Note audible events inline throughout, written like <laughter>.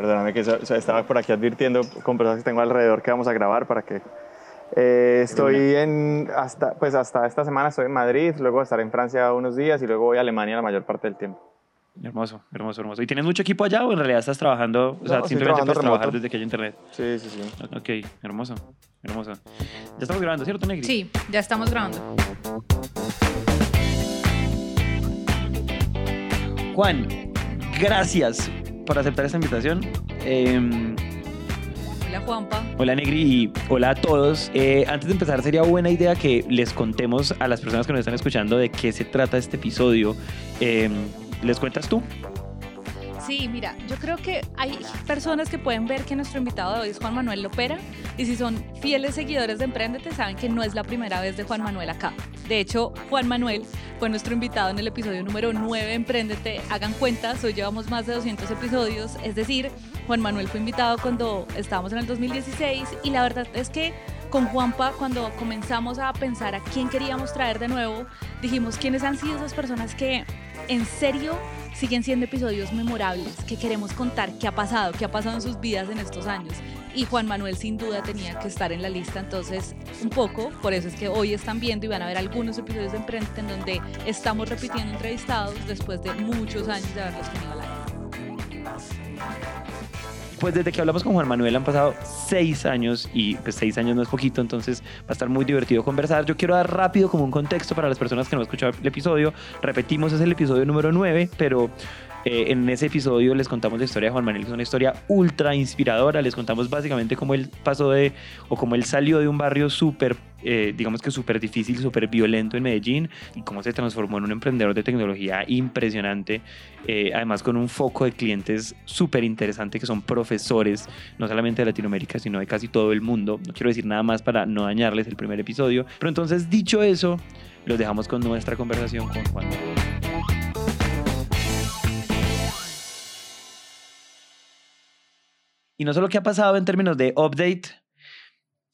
Perdóname que estaba por aquí advirtiendo con personas que tengo alrededor que vamos a grabar para que... Eh, estoy en, hasta, pues hasta esta semana estoy en Madrid, luego estaré en Francia unos días y luego voy a Alemania la mayor parte del tiempo. Hermoso, hermoso, hermoso. ¿Y tienes mucho equipo allá o en realidad estás trabajando, o sea, simplemente puedes trabajar desde que hay internet? Sí, sí, sí. Ok, hermoso, hermoso. Ya estamos grabando, ¿cierto, Negri? Sí, ya estamos grabando. Juan, gracias por aceptar esta invitación. Em, hola Juanpa. Hola Negri y hola a todos. Eh, antes de empezar, sería buena idea que les contemos a las personas que nos están escuchando de qué se trata este episodio. Em, ¿Les cuentas tú? Sí, mira, yo creo que hay personas que pueden ver que nuestro invitado de hoy es Juan Manuel Lopera y si son fieles seguidores de Emprendete saben que no es la primera vez de Juan Manuel acá. De hecho, Juan Manuel fue nuestro invitado en el episodio número 9 de Emprendete. Hagan cuentas, hoy llevamos más de 200 episodios, es decir, Juan Manuel fue invitado cuando estábamos en el 2016 y la verdad es que con Juanpa, cuando comenzamos a pensar a quién queríamos traer de nuevo, dijimos quiénes han sido esas personas que en serio siguen siendo episodios memorables que queremos contar qué ha pasado, qué ha pasado en sus vidas en estos años. Y Juan Manuel sin duda tenía que estar en la lista, entonces un poco, por eso es que hoy están viendo y van a ver algunos episodios de Emprende en donde estamos repitiendo entrevistados después de muchos años de haberlos tenido al aire. Pues desde que hablamos con Juan Manuel han pasado seis años y pues seis años no es poquito, entonces va a estar muy divertido conversar. Yo quiero dar rápido como un contexto para las personas que no han escuchado el episodio. Repetimos, es el episodio número 9, pero eh, en ese episodio les contamos la historia de Juan Manuel, que es una historia ultra inspiradora. Les contamos básicamente cómo él pasó de, o cómo él salió de un barrio súper, eh, digamos que súper difícil, súper violento en Medellín y cómo se transformó en un emprendedor de tecnología impresionante. Eh, además, con un foco de clientes súper interesante que son profesores, no solamente de Latinoamérica, sino de casi todo el mundo. No quiero decir nada más para no dañarles el primer episodio. Pero entonces, dicho eso, los dejamos con nuestra conversación con Juan. Y no solo qué ha pasado en términos de update,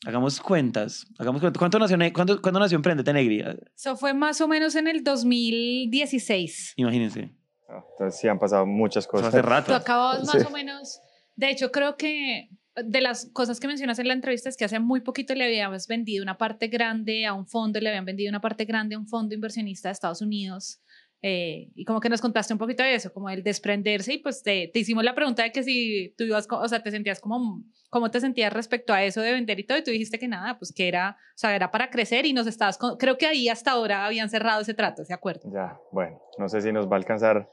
hagamos cuentas. Hagamos cuentas. ¿Cuánto nació, cuándo, ¿Cuándo nació Emprendete Negri? Eso fue más o menos en el 2016. Imagínense. Ah, entonces sí han pasado muchas cosas. hace rato. Tú acabas más o menos. De hecho, creo que de las cosas que mencionas en la entrevista es que hace muy poquito le habíamos vendido una parte grande a un fondo, le habían vendido una parte grande a un fondo inversionista de Estados Unidos. Eh, y como que nos contaste un poquito de eso, como el desprenderse y pues te, te, hicimos la pregunta de que si tú ibas, o sea, te sentías como, cómo te sentías respecto a eso de vender y todo y tú dijiste que nada, pues que era, o sea, era para crecer y nos estabas, creo que ahí hasta ahora habían cerrado ese trato, ¿de acuerdo? Ya, bueno, no sé si nos va a alcanzar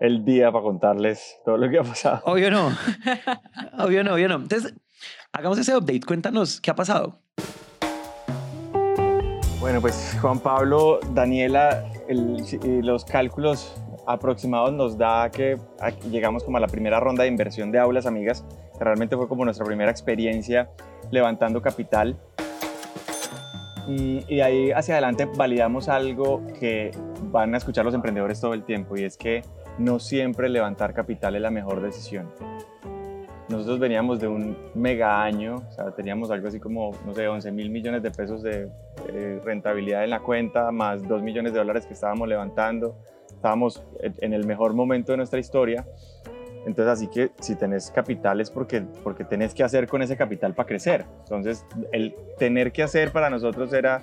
el día para contarles todo lo que ha pasado. Obvio no, <laughs> obvio no, obvio no. Entonces, hagamos ese update, cuéntanos, ¿qué ha pasado? Bueno, pues Juan Pablo, Daniela, los cálculos aproximados nos da que llegamos como a la primera ronda de inversión de Aulas Amigas, que realmente fue como nuestra primera experiencia levantando capital. Y, y ahí hacia adelante validamos algo que van a escuchar los emprendedores todo el tiempo y es que no siempre levantar capital es la mejor decisión. Nosotros veníamos de un mega año, o sea, teníamos algo así como, no sé, 11 mil millones de pesos de rentabilidad en la cuenta, más 2 millones de dólares que estábamos levantando. Estábamos en el mejor momento de nuestra historia. Entonces, así que si tenés capital es porque, porque tenés que hacer con ese capital para crecer. Entonces, el tener que hacer para nosotros era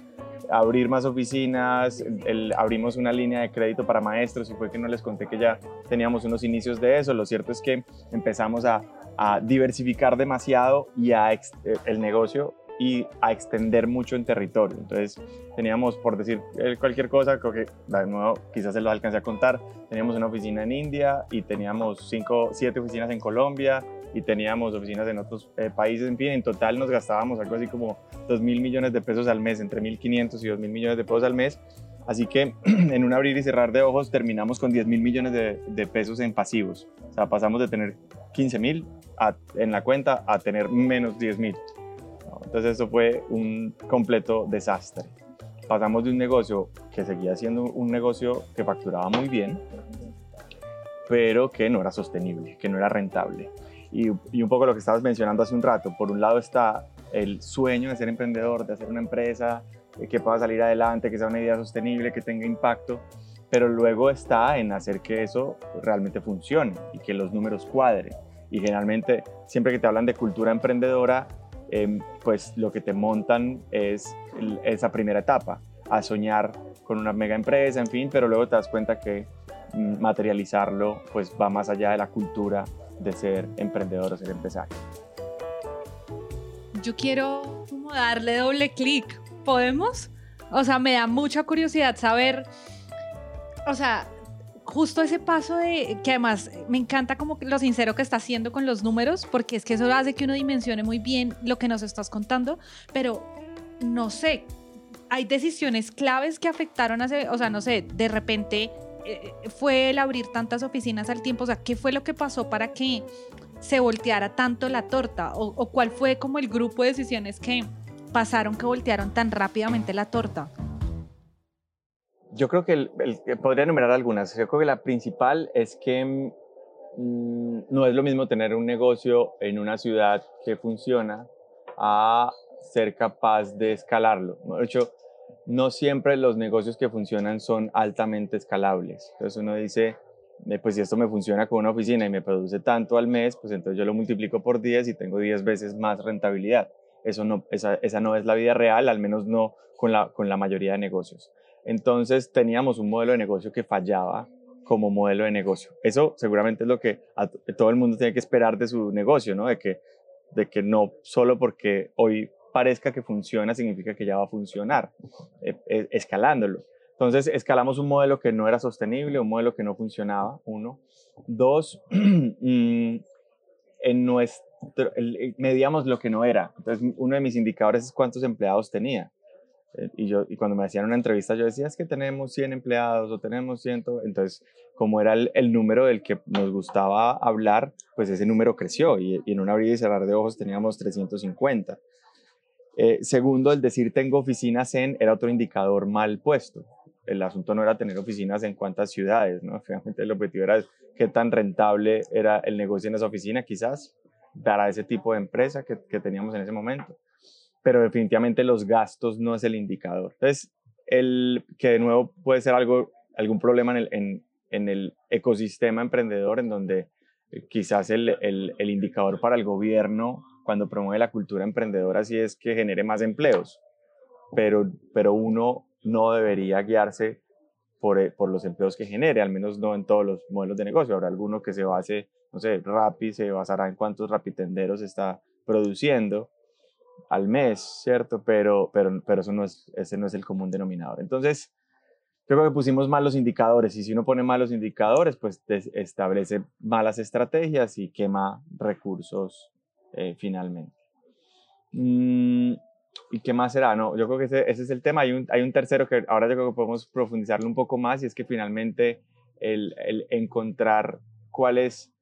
abrir más oficinas, el, abrimos una línea de crédito para maestros y fue que no les conté que ya teníamos unos inicios de eso. Lo cierto es que empezamos a, a diversificar demasiado y a eh, el negocio y a extender mucho en territorio. Entonces teníamos, por decir cualquier cosa, creo que de nuevo quizás se lo alcance a contar, teníamos una oficina en India y teníamos cinco, siete oficinas en Colombia y teníamos oficinas en otros eh, países. En fin, en total nos gastábamos algo así como 2 mil millones de pesos al mes, entre 1.500 y 2 mil millones de pesos al mes. Así que <clears throat> en un abrir y cerrar de ojos terminamos con 10 mil millones de, de, pesos en pasivos. O sea, pasamos de tener 15 mil en la cuenta a tener menos 10 mil. Entonces eso fue un completo desastre. Pasamos de un negocio que seguía siendo un negocio que facturaba muy bien, pero que no era sostenible, que no era rentable. Y, y, un poco lo que estabas mencionando hace un rato, por un lado está el sueño de ser emprendedor, de hacer una empresa eh, que pueda salir adelante, que sea una idea sostenible, que tenga impacto, pero luego está en hacer que eso realmente funcione y que los números cuadren. Y generalmente, siempre que te hablan de cultura emprendedora, em, pues lo que te montan es esa primera etapa, a soñar con una mega empresa, en fin, pero luego te das cuenta que mm, materializarlo pues va más allá de la cultura de ser emprendedor o ser empresario. Yo quiero como darle doble clic. ¿Podemos? O sea, me da mucha curiosidad saber, o sea, justo ese paso de que además me encanta como lo sincero que está haciendo con los números, porque es que eso hace que uno dimensione muy bien lo que nos estás contando, pero no sé, hay decisiones claves que afectaron a o sea, no sé, de repente eh, fue el abrir tantas oficinas al tiempo, o sea, ¿qué fue lo que pasó para que se volteara tanto la torta? ¿O, o cuál fue como el grupo de decisiones que pasaron que voltearon tan rápidamente la torta? Yo creo que el, podría enumerar algunas. Yo creo que la principal es que mm, no es lo mismo tener un negocio en una ciudad que funciona a ser capaz de escalarlo. De hecho, no siempre los negocios que funcionan son altamente escalables. Entonces uno dice, eh, pues si esto me funciona con una oficina y me produce tanto al mes, pues entonces yo lo multiplico por 10 y tengo 10 veces más rentabilidad. Eso no, esa, esa no es la vida real, al menos no con la, con la mayoría de negocios. Entonces teníamos un modelo de negocio que fallaba como modelo de negocio. Eso seguramente es lo que todo el mundo tiene que esperar de su negocio, ¿no? De que, de que no solo porque hoy parezca que funciona significa que ya va a funcionar, eh, eh, escalándolo. Entonces escalamos un modelo que no era sostenible, un modelo que no funcionaba, uno. Dos, <clears throat> mm, en nuestro, medíamos lo que no era. Entonces uno de mis indicadores es cuántos empleados tenía. Eh, y, yo, y cuando me hacían una entrevista yo decía, es que tenemos 100 empleados o tenemos 100. Entonces, como era el, número del que nos gustaba hablar, pues ese número creció y, y en un abrir y cerrar de ojos teníamos 350. Eh, segundo, el decir tengo oficinas en era otro indicador mal puesto. El asunto no era tener oficinas en cuántas ciudades, ¿no? <laughs> Finalmente el objetivo era qué tan rentable era el negocio en esa oficina, quizás, para ese tipo de empresa que, que teníamos en ese momento. Pero definitivamente los gastos no es el indicador. Entonces, el, que de nuevo puede ser algo, algún problema en el, en, el ecosistema emprendedor, en donde eh, quizás el, el, el indicador para el gobierno cuando promueve la cultura emprendedora sí es que genere más empleos, pero, pero uno no debería guiarse por, eh, por los empleos que genere, al menos no en todos los modelos de negocio. Habrá alguno que se base, no sé, Rappi se basará en cuántos rapitenderos está produciendo al mes, ¿cierto? Pero, pero, pero eso no es, ese no es el común denominador. Entonces, yo creo que pusimos malos indicadores y si uno pone malos indicadores, pues establece malas estrategias y quema recursos eh, finalmente. Mm, ¿Y qué más será? No, yo creo que ese, ese, es el tema. Hay un, hay un tercero que ahora yo creo que podemos profundizarlo un poco más y es que finalmente el, el encontrar cuál es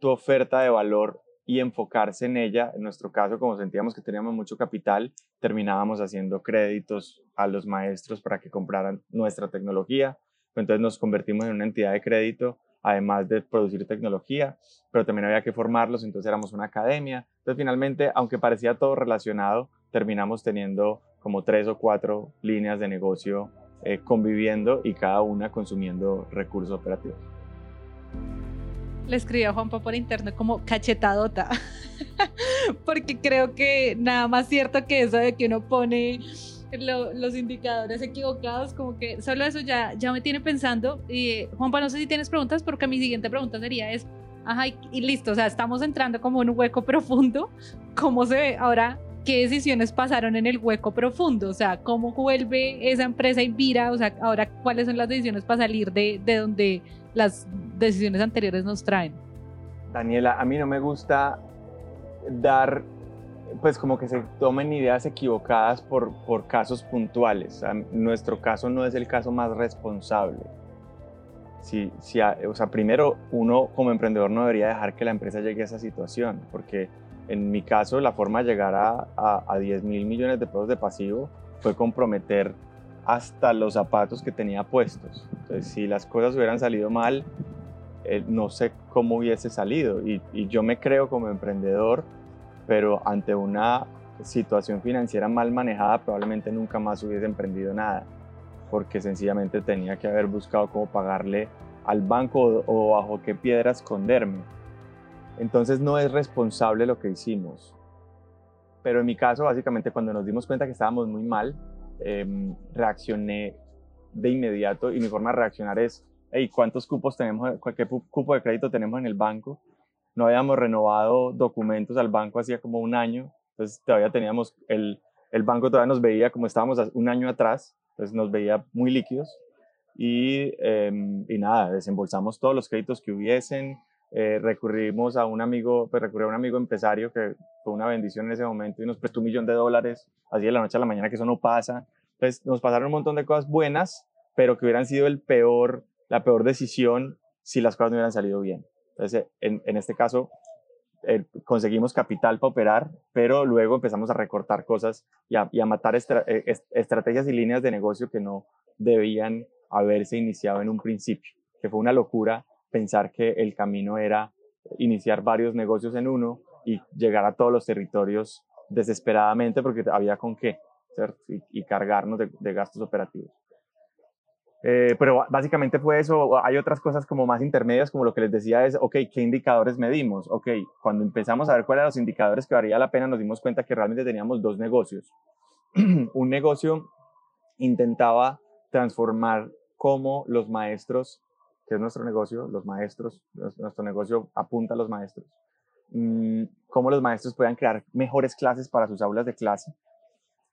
tu oferta de valor y enfocarse en ella. En nuestro caso, como sentíamos que teníamos mucho capital, terminábamos haciendo créditos a los maestros para que compraran nuestra tecnología. Entonces nos convertimos en una entidad de crédito además de producir tecnología, pero también había que formarlos, entonces éramos una academia. Entonces finalmente, aunque parecía todo relacionado, terminamos teniendo como tres o cuatro líneas de negocio eh, conviviendo y cada una consumiendo recursos operativos. Le escribí a Juanpa por internet como cachetadota, <laughs> porque creo que nada más cierto que eso de que uno pone los indicadores equivocados, como que solo eso ya, ya me tiene pensando. Y Juanpa, no sé si tienes preguntas, porque mi siguiente pregunta sería es, ajá, y, listo, o sea, estamos entrando como en un hueco <laughs> profundo. ¿Cómo se ve ahora? ¿Qué decisiones pasaron en el hueco profundo? O sea, ¿cómo vuelve esa empresa Invira? O sea, ahora, ¿cuáles son las decisiones para salir de, de donde las decisiones anteriores nos traen? Daniela, a mí no me gusta dar pues como que se tomen ideas equivocadas por, por casos puntuales. nuestro caso no es el caso más responsable. Si, si, o sea, primero, uno como emprendedor no debería dejar que la empresa llegue a esa situación, porque en mi caso la forma de llegar a, a, 10 mil millones de pesos de pasivo fue comprometer hasta los zapatos que tenía puestos. Entonces, si las cosas hubieran salido mal, eh, no sé cómo hubiese salido. Y, y yo me creo como emprendedor pero ante una situación financiera mal manejada probablemente nunca más hubiese emprendido nada, porque sencillamente tenía que haber buscado cómo pagarle al banco o, bajo qué piedra esconderme. Entonces no es responsable lo que hicimos. Pero en mi caso, básicamente cuando nos dimos cuenta que estábamos muy mal, em, reaccioné de inmediato. Y mi forma de reaccionar es, hey, ¿cuántos cupos tenemos, qué cupo de crédito tenemos en el banco? No habíamos renovado documentos al banco hacía como un año, entonces todavía teníamos, el, el banco todavía nos veía como estábamos un año atrás, entonces nos veía muy líquidos. Y, em, y nada, desembolsamos todos los créditos que hubiesen, eh, recurrimos a un amigo, pues recurrí a un amigo empresario que fue una bendición en ese momento y nos prestó un millón de dólares, así de la noche a la mañana, que eso no pasa. Entonces nos pasaron un montón de cosas buenas, pero que hubieran sido el peor, la peor decisión si las cosas no hubieran salido bien. Entonces, en, en este caso, eh, conseguimos capital para operar, pero luego empezamos a recortar cosas y a, y a matar eh, estrategias y líneas de negocio que no debían haberse iniciado en un principio, que fue una locura pensar que el camino era iniciar varios negocios en uno y llegar a todos los territorios desesperadamente porque había con qué Y, cargarnos de, gastos operativos. Eh, pero básicamente fue eso. Hay otras cosas como más intermedias, como lo que les decía es, ok, ¿qué indicadores medimos? Ok, cuando empezamos a ver cuáles eran los indicadores que valía la pena, nos dimos cuenta que realmente teníamos dos negocios. <clears throat> Un negocio intentaba transformar cómo los maestros que es nuestro negocio, los maestros, nuestro negocio apunta a los maestros, mm, cómo los maestros puedan crear mejores clases para sus aulas de clase.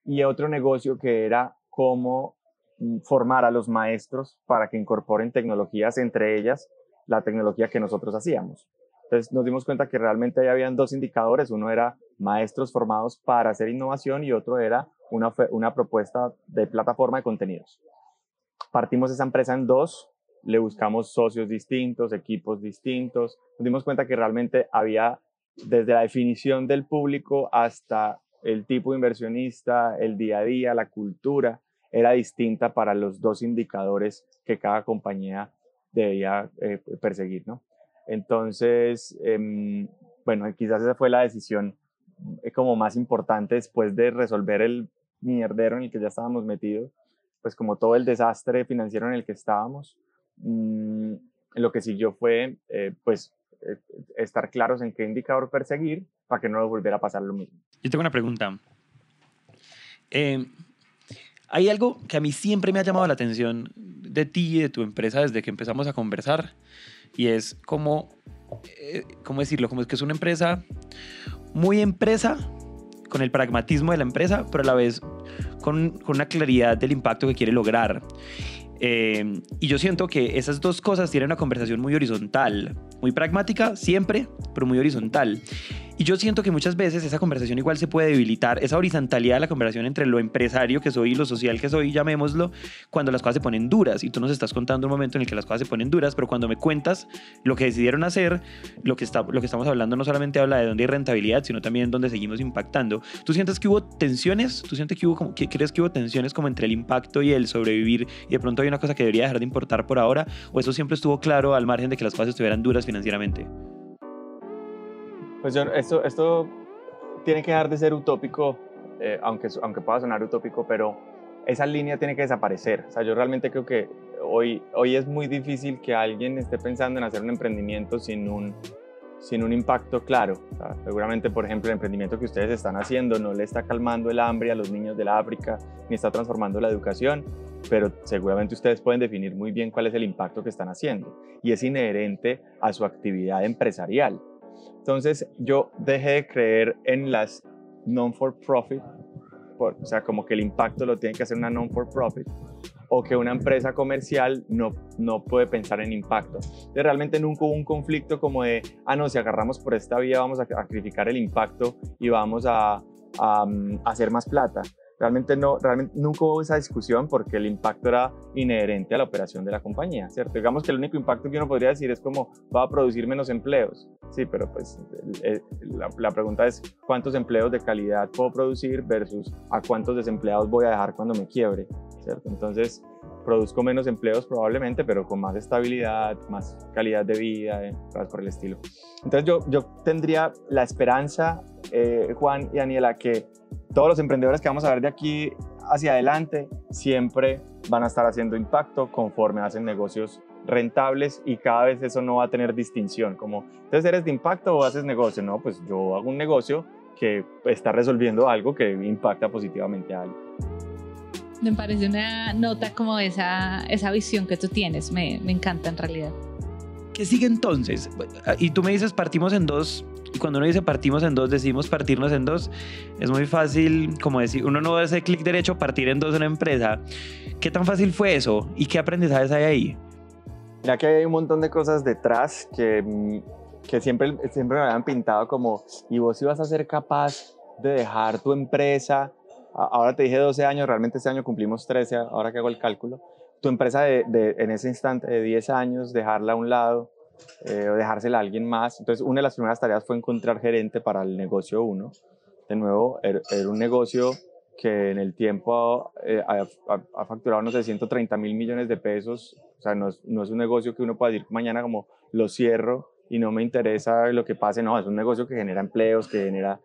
Y otro negocio que era cómo mm, formar a los maestros para que incorporen tecnologías, entre ellas la tecnología que nosotros hacíamos. Entonces nos dimos cuenta que realmente ahí habían dos indicadores. Uno era maestros formados para hacer innovación y otro era una, una propuesta de plataforma de contenidos. Partimos esa empresa en dos le buscamos socios distintos, equipos distintos. Nos dimos cuenta que realmente había desde la definición del público hasta el tipo inversionista, el día a día, la cultura, era distinta para los dos indicadores que cada compañía debía eh, perseguir, ¿no? Entonces, em, bueno, quizás esa fue la decisión eh, como más importante después de resolver el mierdero en el que ya estábamos metidos, pues como todo el desastre financiero en el que estábamos, Mm, lo que siguió fue, eh, pues, eh, estar claros en qué indicador perseguir para que no volviera a pasar lo mismo. Yo tengo una pregunta. Eh, hay algo que a mí siempre me ha llamado la atención de ti y de tu empresa desde que empezamos a conversar y es como, ¿cómo decirlo? Como es que es una empresa muy empresa, con el pragmatismo de la empresa, pero a la vez con, con una claridad del impacto que quiere lograr. Eh, y yo siento que esas dos cosas tienen una conversación muy horizontal, muy pragmática siempre, pero muy horizontal. Y yo siento que muchas veces esa conversación igual se puede debilitar, esa horizontalidad de la conversación entre lo empresario que soy y lo social que soy, llamémoslo, cuando las cosas se ponen duras. Y tú nos estás contando un momento en el que las cosas se ponen duras, pero cuando me cuentas lo que decidieron hacer, lo que, está, lo que estamos hablando no solamente habla de dónde hay rentabilidad, sino también dónde seguimos impactando. ¿Tú sientes que hubo tensiones? ¿Tú sientes que hubo como, que, crees que hubo tensiones como entre el impacto y el sobrevivir y de pronto hay una cosa que debería dejar de importar por ahora? ¿O eso siempre estuvo claro al margen de que las cosas estuvieran duras financieramente? Pues yo, esto, esto tiene que dejar de ser utópico, eh, aunque, aunque pueda sonar utópico, pero esa línea tiene que desaparecer. O sea, yo realmente creo que hoy, hoy es muy difícil que alguien esté pensando en hacer un emprendimiento sin un, sin un impacto claro. seguramente, por ejemplo, el emprendimiento que ustedes están haciendo no le está calmando el hambre a los niños de la África, ni está transformando la educación, pero seguramente ustedes pueden definir muy bien cuál es el impacto que están haciendo. Y es inherente a su actividad empresarial. Entonces yo dejé de creer en las non-for-profit, o sea, como que el impacto lo tiene que hacer una non-for-profit, o que una empresa comercial no, no puede pensar en impacto. De realmente nunca hubo un conflicto como de, ah, no, si agarramos por esta vía vamos a sacrificar el impacto y vamos a, a, a hacer más plata. Realmente, no, realmente nunca hubo esa discusión porque el impacto era inherente a la operación de la compañía, ¿cierto? Digamos que el único impacto que uno podría decir es como va a producir menos empleos. Sí, pero pues la, la, pregunta es cuántos empleos de calidad puedo producir versus a cuántos desempleados voy a dejar cuando me quiebre, ¿cierto? Entonces, produzco menos empleos probablemente, pero con más estabilidad, más calidad de vida, eh, por el estilo. Entonces yo, yo tendría la esperanza, eh, Juan y Daniela, que todos los emprendedores que vamos a ver de aquí hacia adelante siempre van a estar haciendo impacto conforme hacen negocios rentables y cada vez eso no va a tener distinción, como, entonces eres de impacto o haces negocio, no, pues yo hago un negocio que está resolviendo algo que impacta positivamente a alguien. Me parece una nota como esa, esa visión que tú tienes, me, me encanta en realidad. ¿Qué sigue entonces? Y tú me dices partimos en dos, y cuando uno dice partimos en dos, decimos partirnos en dos, es muy fácil, como decir, uno no hace clic derecho, partir en dos una empresa. ¿Qué tan fácil fue eso? ¿Y qué aprendizajes hay ahí? Mira que hay un montón de cosas detrás que, que siempre, siempre me habían pintado como, ¿y vos ibas a ser capaz de dejar tu empresa? Ahora te dije 12 años, realmente este año cumplimos 13, ahora que hago el cálculo. Tu empresa de, de en ese instante de 10 años, dejarla a un lado eh, o dejársela a alguien más. Entonces, una de las primeras tareas fue encontrar gerente para el negocio 1. De nuevo, era, era un negocio que en el tiempo eh, ha, ha, facturado, no sé, 130 mil millones de pesos. O sea, no es, no es, un negocio que uno pueda decir mañana como lo cierro y no me interesa lo que pase. No, es un negocio que genera empleos, que genera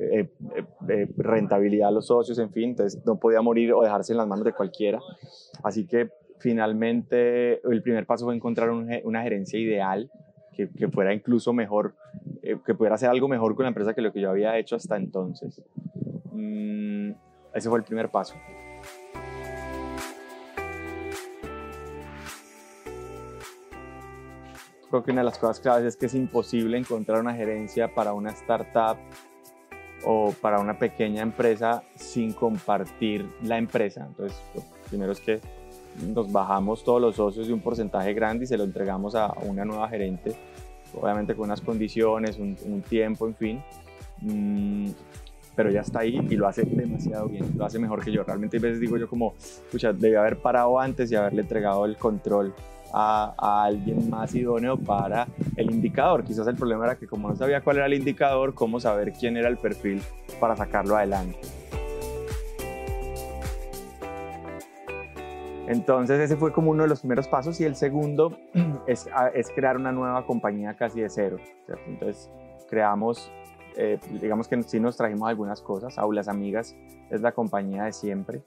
eh, eh, eh, rentabilidad a los socios, en fin. Entonces, no podía morir o dejarse en las manos de cualquiera. Así que finalmente el primer paso fue encontrar un, una gerencia ideal que, que, fuera incluso mejor, que pudiera hacer algo mejor con la empresa que lo que yo había hecho hasta entonces. Mm, ese fue el primer paso. Creo que una de las cosas claves es que es imposible encontrar una gerencia para una startup o para una pequeña empresa sin compartir la empresa. Entonces, lo primero es que nos bajamos todos los socios de un porcentaje grande y se lo entregamos a una nueva gerente, obviamente con unas condiciones, un, un tiempo, en fin. Mm, pero ya está ahí y lo hace demasiado bien, lo hace mejor que yo. Realmente a veces digo yo como, escucha, debí haber parado antes y haberle entregado el control a, alguien más idóneo para el indicador. Quizás el problema era que como no sabía cuál era el indicador, cómo saber quién era el perfil para sacarlo adelante. Entonces ese fue como uno de los primeros pasos y el segundo <clears throat> es, crear una nueva compañía casi de cero. Entonces creamos eh, digamos que sí nos trajimos algunas cosas. Aulas Amigas es la compañía de siempre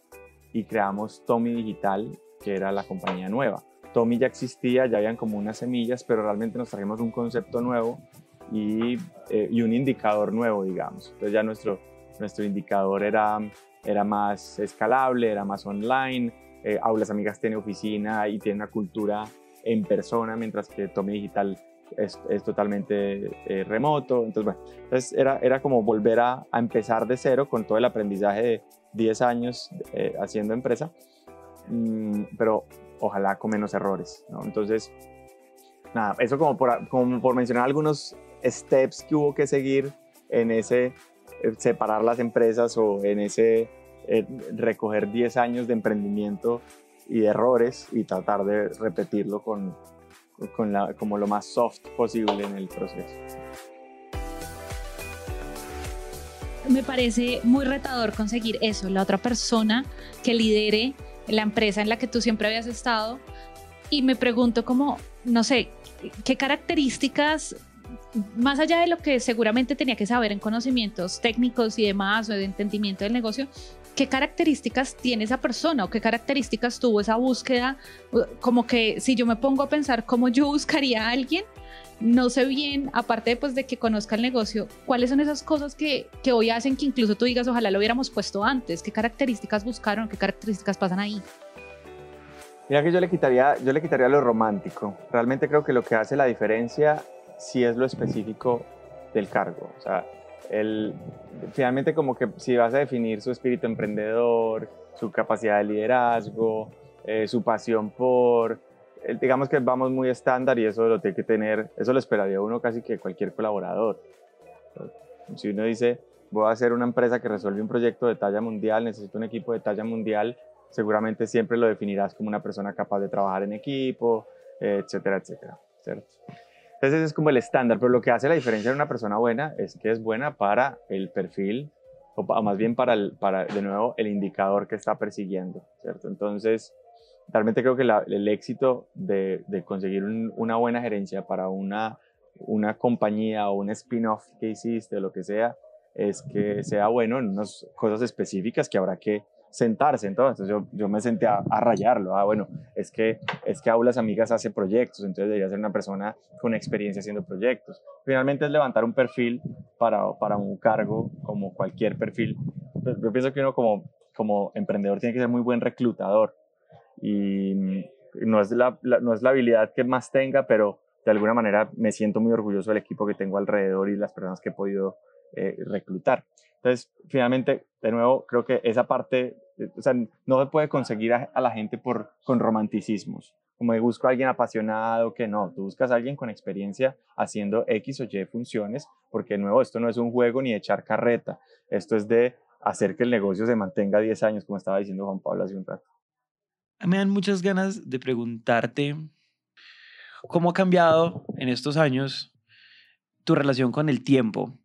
y creamos Tommy Digital, que era la compañía nueva. Tommy ya existía, ya habían como unas semillas, pero realmente nos trajimos un concepto nuevo y, eh, y un indicador nuevo, digamos. Entonces ya nuestro, nuestro indicador era, era más escalable, era más online. Eh, Aulas Amigas tiene oficina y tiene una cultura en persona, mientras que Tommy Digital es, es totalmente eh, remoto. Entonces, bueno, entonces era, era como volver a, a, empezar de cero con todo el aprendizaje de 10 años eh, haciendo empresa, mm, pero ojalá con menos errores. ¿no? Entonces, nada, eso como por, como por mencionar algunos steps que hubo que seguir en ese eh, separar las empresas o en ese eh, recoger 10 años de emprendimiento y de errores y tratar de repetirlo con, con la, como lo más soft posible en el proceso. Me parece muy retador conseguir eso, la otra persona que lidere la empresa en la que tú siempre habías estado. Y me pregunto como, no sé, qué características, más allá de lo que seguramente tenía que saber en conocimientos técnicos y demás o de entendimiento del negocio, ¿qué características tiene esa persona o qué características tuvo esa búsqueda? Como que si yo me pongo a pensar cómo yo buscaría a alguien, no sé bien, aparte pues, de que conozca el negocio, cuáles son esas cosas que, que hoy hacen que incluso tú digas, ojalá lo hubiéramos puesto antes, qué características buscaron, qué características pasan ahí. Mira que yo le quitaría, yo le quitaría lo romántico. Realmente creo que lo que hace la diferencia sí es lo específico del cargo. O sea, el, finalmente como que si vas a definir su espíritu emprendedor, su capacidad de liderazgo, eh, su pasión por, digamos que vamos muy estándar y eso lo tiene que tener, eso lo esperaría uno casi que cualquier colaborador. Si uno dice, voy a hacer una empresa que resuelve un proyecto de talla mundial, necesito un equipo de talla mundial, seguramente siempre lo definirás como una persona capaz de trabajar en equipo, etcétera, etcétera, ¿cierto? Entonces ese es como el estándar, pero lo que hace la diferencia de una persona buena es que es buena para el perfil, o más bien para, el, para de nuevo, el indicador que está persiguiendo, ¿cierto? Entonces, realmente creo que la, el éxito de, de conseguir un, una buena gerencia para una, una compañía o un spin-off que hiciste o lo que sea, es que sea bueno en unas cosas específicas que habrá que sentarse entonces yo, yo me senté a, rayarlo. Ah bueno es que es que Aulas Amigas hace proyectos entonces debería ser una persona con experiencia haciendo proyectos. Finalmente es levantar un perfil para, para un cargo como cualquier perfil. Yo pienso que uno como como emprendedor tiene que ser muy buen reclutador y no es la, no es la habilidad que más tenga pero de alguna manera me siento muy orgulloso del equipo que tengo alrededor y las personas que he podido eh, reclutar entonces, finalmente, de nuevo, creo que esa parte, eh, o sea, no se puede conseguir a, la gente por, con romanticismos. Como busco a alguien apasionado, que no, tú buscas a alguien con experiencia haciendo X o Y funciones, porque de nuevo, esto no es un juego ni echar carreta, esto es de hacer que el negocio se mantenga 10 años, como estaba diciendo Juan Pablo hace un rato. Me dan muchas ganas de preguntarte cómo ha cambiado en estos años tu relación con el tiempo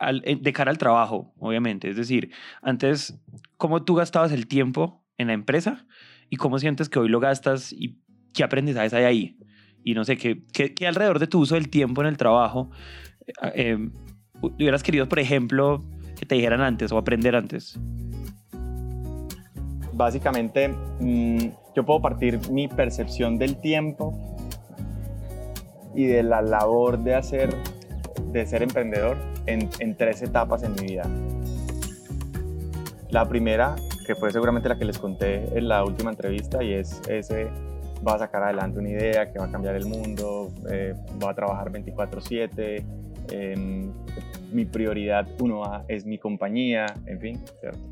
eh, de cara al trabajo, obviamente. Es decir, antes, ¿cómo tú gastabas el tiempo en la empresa y cómo sientes que hoy lo gastas y qué aprendizajes hay ahí? Y no sé, ¿qué, qué, alrededor de tu uso del tiempo en el trabajo eh, em, hubieras querido, por ejemplo, que te dijeran antes o aprender antes? Básicamente, mm, yo puedo partir mi percepción del tiempo y de la labor de hacer, de ser emprendedor en, tres etapas en mi vida. La primera, que fue seguramente la que les conté en la última entrevista, y es ese va a sacar adelante una idea que va a cambiar el mundo, eh, va a trabajar 24/7, em, mi prioridad uno a es mi compañía, en fin.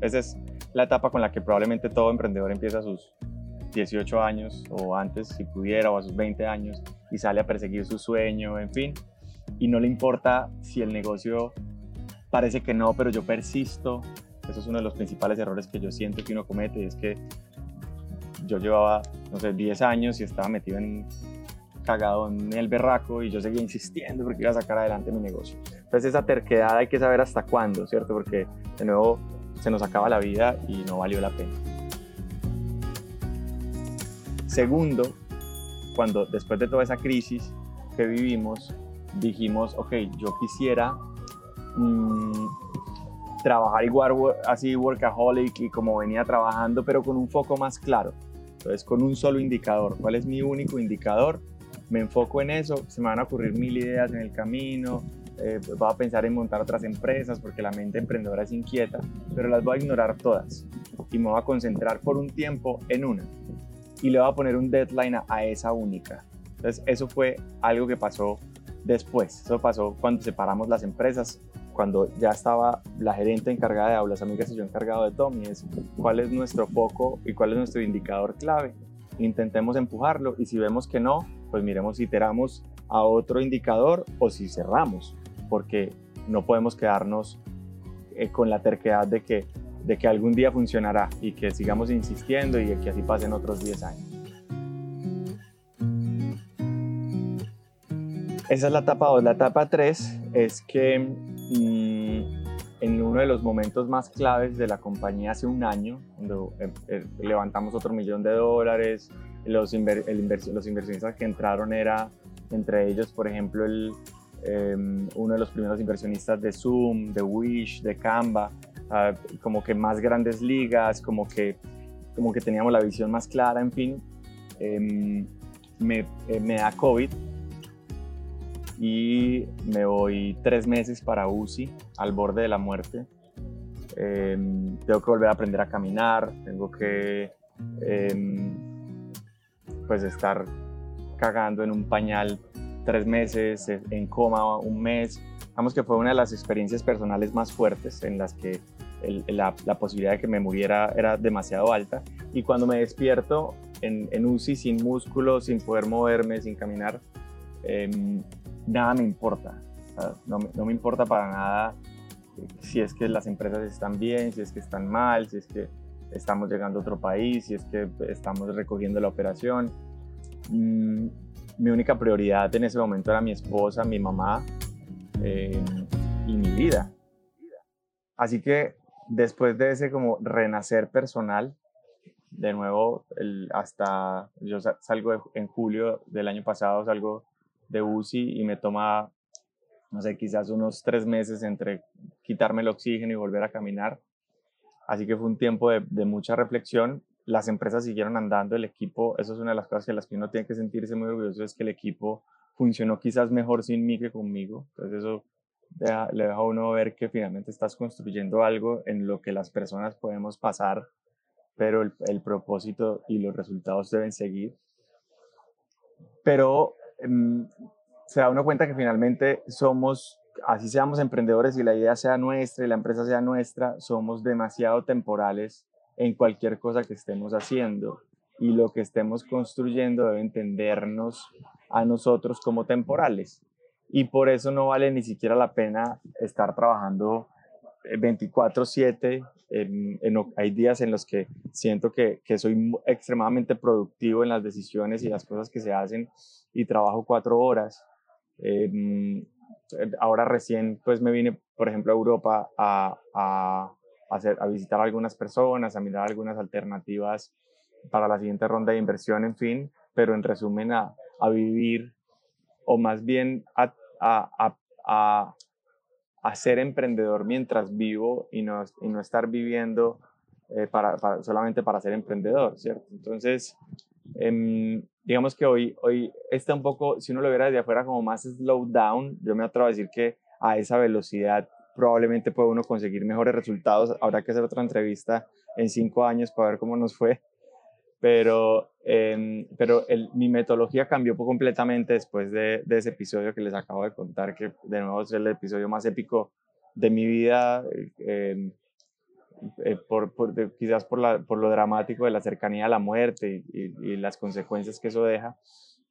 Esa es la etapa con la que probablemente todo emprendedor empieza a sus 18 años o antes, si pudiera, o a sus 20 años, y sale a perseguir su sueño, en fin y no le importa si el negocio parece que no, pero yo persisto. Eso es uno de los principales errores que yo siento que uno comete es que yo llevaba, no sé, 10 años y estaba metido en cagado en el berraco y yo seguía insistiendo porque iba a sacar adelante mi negocio. Entonces esa terquedad hay que saber hasta cuándo, ¿cierto? Porque de nuevo se nos acaba la vida y no valió la pena. Segundo, cuando después de toda esa crisis que vivimos, dijimos, ok, yo quisiera mm, trabajar igual así workaholic y como venía trabajando, pero con un foco más claro. Entonces, con un solo indicador. ¿Cuál es mi único indicador? Me enfoco en eso, se me van a ocurrir mil ideas en el camino, eh, voy a pensar en montar otras empresas porque la mente emprendedora es inquieta, pero las voy a ignorar todas y me voy a concentrar por un tiempo en una y le voy a poner un deadline a esa única. Entonces, eso fue algo que pasó después. Eso pasó cuando separamos las empresas, cuando ya estaba la gerente encargada de aulas amigas y yo encargado de Tommy, es cuál es nuestro foco y cuál es nuestro indicador clave. Intentemos empujarlo y si vemos que no, pues miremos si iteramos a otro indicador o si cerramos, porque no podemos quedarnos eh, con la terquedad de que, de que algún día funcionará y que sigamos insistiendo y que así pasen otros 10 años. Esa es la etapa 2. La etapa 3 es que mm, en uno de los momentos más claves de la compañía hace un año, cuando eh, eh, levantamos otro millón de dólares, los, los inversionistas que entraron era entre ellos, por ejemplo, el, em, uno de los primeros inversionistas de Zoom, de Wish, de Canva, ah, como que más grandes ligas, como que, como que teníamos la visión más clara, en fin, em, me, eh, me da COVID y me voy tres meses para UCI, al borde de la muerte. Em, tengo que volver a aprender a caminar, tengo que pues estar cagando en un pañal tres meses, en coma un mes. Vamos que fue una de las experiencias personales más fuertes en las que la, la, posibilidad de que me muriera era demasiado alta. Y cuando me despierto en, en UCI sin músculo, sin poder moverme, sin caminar, eh, nada me importa. no, no, me importa para nada si es que las empresas están bien, si es que están mal, si es que estamos llegando a otro país, si es que estamos recogiendo la operación. Mm, mi única prioridad en ese momento era mi esposa, mi mamá eh, y mi vida. Así que después de ese como renacer personal, de nuevo, hasta yo salgo en julio del año pasado, salgo de UCI y me toma, no sé, quizás unos tres meses entre quitarme el oxígeno y volver a caminar. Así que fue un tiempo de, mucha reflexión. Las empresas siguieron andando, el equipo, eso es una de las cosas que las que uno tiene que sentirse muy orgulloso, es que el equipo funcionó quizás mejor sin mí que conmigo. Entonces eso le deja a uno ver que finalmente estás construyendo algo en lo que las personas podemos pasar, pero el, el propósito y los resultados deben seguir. Pero em, se da uno cuenta que finalmente somos, así seamos emprendedores y la idea sea nuestra y la empresa sea nuestra, somos demasiado temporales en cualquier cosa que estemos haciendo y lo que estemos construyendo debe entendernos a nosotros como temporales. Y por eso no vale ni siquiera la pena estar trabajando 24/7. Eh, hay días en los que siento que, que soy extremadamente productivo en las decisiones y las cosas que se hacen y trabajo cuatro horas. Em, ahora recién pues me vine, por ejemplo, a Europa a, a, a visitar a algunas personas, a mirar algunas alternativas para la siguiente ronda de inversión, en fin, pero en resumen a, vivir o más bien a, a, ser emprendedor mientras vivo y no, estar viviendo eh, solamente para ser emprendedor, ¿cierto? Entonces, em, digamos que hoy, hoy está un poco, si uno lo viera desde afuera como más slow down, yo me atrevo a decir que a esa velocidad probablemente puede uno conseguir mejores resultados. Habrá que hacer otra entrevista en cinco años para ver cómo nos fue pero, em, pero mi metodología cambió completamente después de, ese episodio que les acabo de contar, que de nuevo es el episodio más épico de mi vida, eh, eh, por, quizás por, la, por lo dramático de la cercanía a la muerte y las consecuencias que eso deja,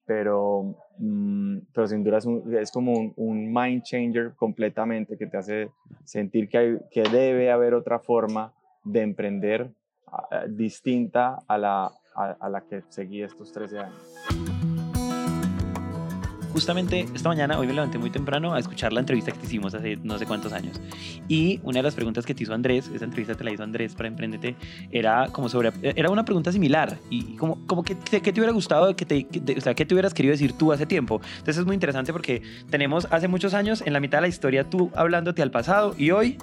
pero, mm, pero sin duda es, un, es como un, un, mind changer completamente que te hace sentir que, hay, que debe haber otra forma de emprender uh, distinta a la, a, la que seguí estos 13 años. Justamente esta mañana, hoy me levanté muy temprano a escuchar la entrevista que te hicimos hace no sé cuántos años. Y una de las preguntas que te hizo Andrés, esa entrevista te la hizo Andrés para Emprendete, era como sobre, era una pregunta similar. Y como, como que, ¿qué te hubiera gustado, que te, o sea, qué te hubieras querido decir tú hace tiempo? Entonces es muy interesante porque tenemos hace muchos años en la mitad de la historia tú hablándote al pasado y hoy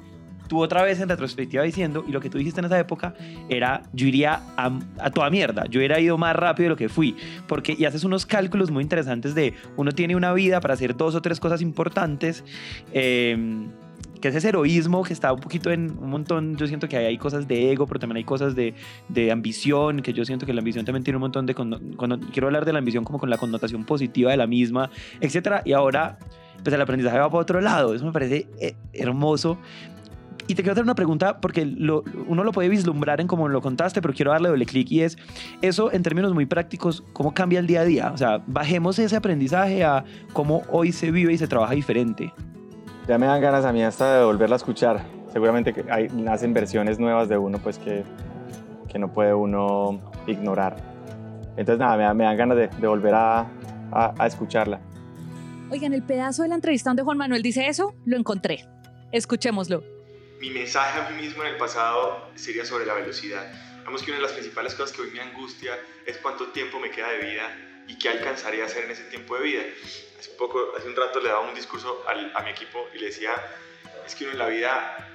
tú otra vez en retrospectiva diciendo, y lo que tú dijiste en esa época era, yo iría a, toda mierda, yo hubiera ido más rápido de lo que fui, porque y haces unos cálculos muy interesantes de, uno tiene una vida para hacer dos o tres cosas importantes, em, que es ese heroísmo que está un poquito en un montón, yo siento que hay, cosas de ego, pero también hay cosas de, de, ambición, que yo siento que la ambición también tiene un montón de, cuando, quiero hablar de la ambición como con la connotación positiva de la misma, etcétera, y ahora pues el aprendizaje va para otro lado, eso me parece eh, hermoso, y te quiero hacer una pregunta porque uno lo puede vislumbrar en cómo lo contaste, pero quiero darle doble clic y es eso en términos muy prácticos, ¿cómo cambia el día a día? O sea, bajemos ese aprendizaje a cómo hoy se vive y se trabaja diferente. Ya me dan ganas a mí hasta de volverla a escuchar. Seguramente que hay, nacen versiones nuevas de uno pues que, que no puede uno ignorar. Entonces nada, me, me dan ganas de, de volver a, a, a escucharla. Oigan, el pedazo de la entrevista donde Juan Manuel dice eso, lo encontré. Escuchémoslo mi mensaje a mí mismo en el pasado sería sobre la velocidad. Vemos que una de las principales cosas que hoy me angustia es cuánto tiempo me queda de vida y qué alcanzaría a hacer en ese tiempo de vida. Hace poco, hace un rato le daba un discurso al, a mi equipo y le decía, es que uno en la vida,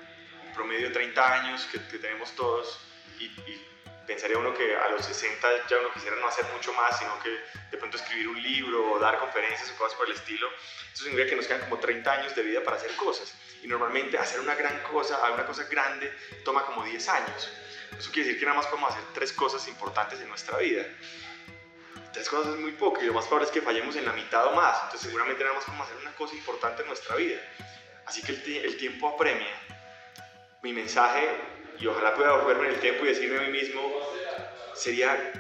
un promedio de 30 años que, que tenemos todos, y, y, pensaría uno que a los 60 ya uno quisiera no hacer mucho más, sino que de pronto escribir un libro o dar conferencias o cosas por el estilo. Eso significa que nos quedan como 30 años de vida para hacer cosas y normalmente hacer una gran cosa, una cosa grande, toma como 10 años. Eso quiere decir que nada más podemos hacer tres cosas importantes en nuestra vida. Tres cosas es muy poco y lo más probable es que fallemos en la mitad o más. Entonces seguramente nada más podemos hacer una cosa importante en nuestra vida. Así que el, el tiempo apremia. Mi mensaje, y ojalá pueda volverme en el tiempo y decirme a mí mismo, sería